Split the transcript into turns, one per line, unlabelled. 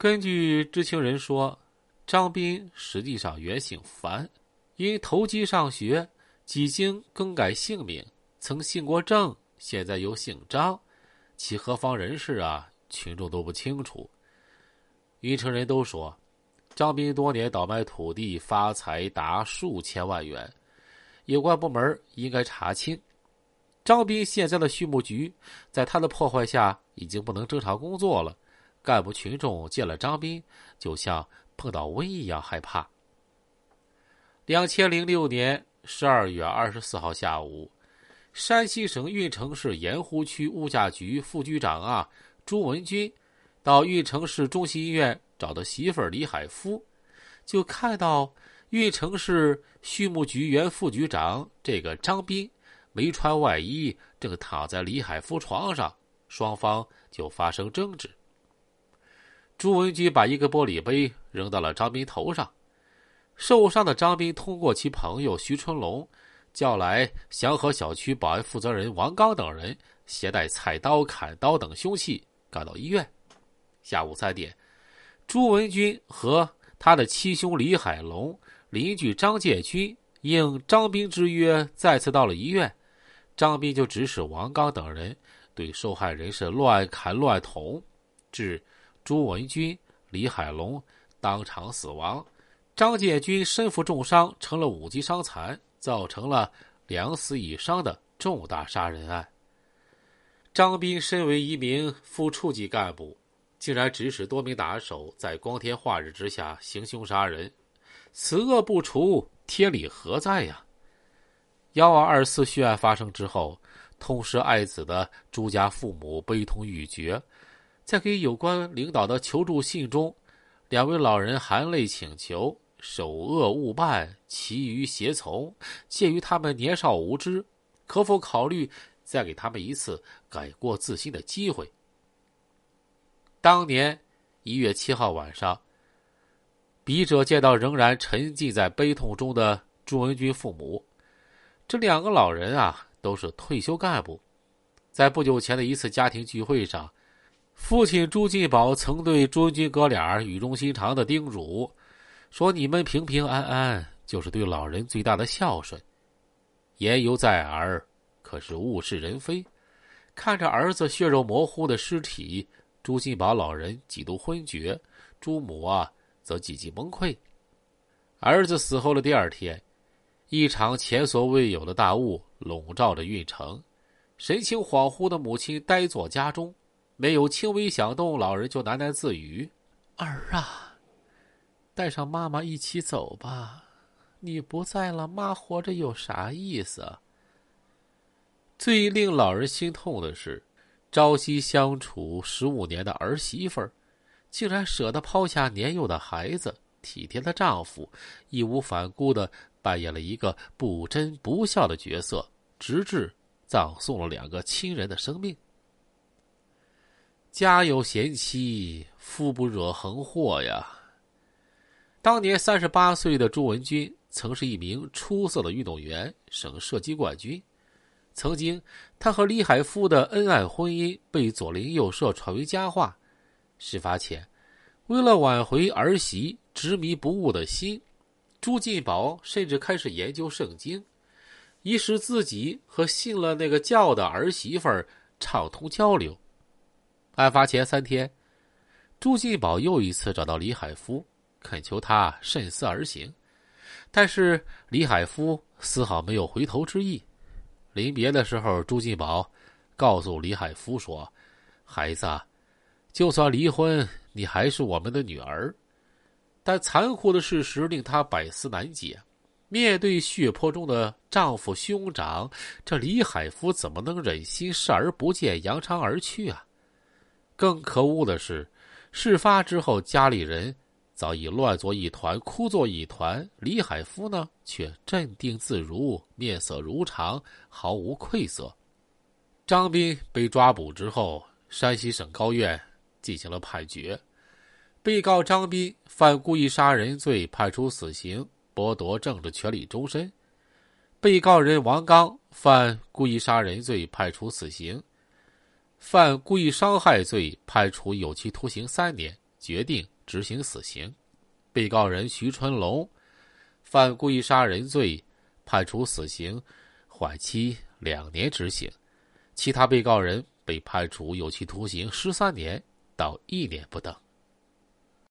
根据知情人说，张斌实际上原姓樊，因投机上学，几经更改姓名，曾姓过郑，现在又姓张，其何方人士啊？群众都不清楚。运城人都说，张斌多年倒卖土地，发财达数千万元，有关部门应该查清。张斌现在的畜牧局，在他的破坏下已经不能正常工作了，干部群众见了张斌，就像碰到瘟疫一样害怕。两千零六年十二月二十四号下午，山西省运城市盐湖区物价局副局长啊朱文军，到运城市中心医院找到媳妇儿李海夫，就看到运城市畜牧局原副局长这个张斌。没穿外衣，正躺在李海夫床上，双方就发生争执。朱文军把一个玻璃杯扔到了张斌头上，受伤的张斌通过其朋友徐春龙，叫来祥和小区保安负责人王刚等人，携带菜刀、砍刀等凶器赶到医院。下午三点，朱文军和他的七兄李海龙、邻居张建军应张斌之约，再次到了医院。张斌就指使王刚等人对受害人是乱砍乱捅，致朱文军、李海龙当场死亡，张建军身负重伤，成了五级伤残，造成了两死一伤的重大杀人案。张斌身为一名副处级干部，竟然指使多名打手在光天化日之下行凶杀人，此恶不除，天理何在呀？幺二二四血案发生之后，痛失爱子的朱家父母悲痛欲绝，在给有关领导的求助信中，两位老人含泪请求：首恶勿办，其余协从。鉴于他们年少无知，可否考虑再给他们一次改过自新的机会？当年一月七号晚上，笔者见到仍然沉浸在悲痛中的朱文军父母。这两个老人啊，都是退休干部。在不久前的一次家庭聚会上，父亲朱进宝曾对朱军哥俩语重心长的叮嘱说：“你们平平安安，就是对老人最大的孝顺。”言犹在耳，可是物是人非。看着儿子血肉模糊的尸体，朱进宝老人几度昏厥，朱母啊则几近崩溃。儿子死后的第二天。一场前所未有的大雾笼罩着运城，神情恍惚的母亲呆坐家中，没有轻微响动，老人就喃喃自语：“儿啊，带上妈妈一起走吧，你不在了，妈活着有啥意思？”最令老人心痛的是，朝夕相处十五年的儿媳妇，竟然舍得抛下年幼的孩子，体贴的丈夫，义无反顾的。扮演了一个不贞不孝的角色，直至葬送了两个亲人的生命。家有贤妻，夫不惹横祸呀。当年三十八岁的朱文军曾是一名出色的运动员，省射击冠军。曾经，他和李海夫的恩爱婚姻被左邻右舍传为佳话。事发前，为了挽回儿媳执迷不悟的心。朱进宝甚至开始研究圣经，以使自己和信了那个教的儿媳妇畅通交流。案发前三天，朱进宝又一次找到李海夫，恳求他慎思而行，但是李海夫丝毫没有回头之意。临别的时候，朱进宝告诉李海夫说：“孩子，就算离婚，你还是我们的女儿。”但残酷的事实令他百思难解。面对血泊中的丈夫兄长，这李海夫怎么能忍心视而不见、扬长而去啊？更可恶的是，事发之后，家里人早已乱作一团、哭作一团，李海夫呢却镇定自如、面色如常，毫无愧色。张斌被抓捕之后，山西省高院进行了判决。被告张斌犯故意杀人罪，判处死刑，剥夺政治权利终身；被告人王刚犯故意杀人罪，判处死刑；犯故意伤害罪，判处有期徒刑三年，决定执行死刑。被告人徐春龙犯故意杀人罪，判处死刑，缓期两年执行。其他被告人被判处有期徒刑十三年到一年不等。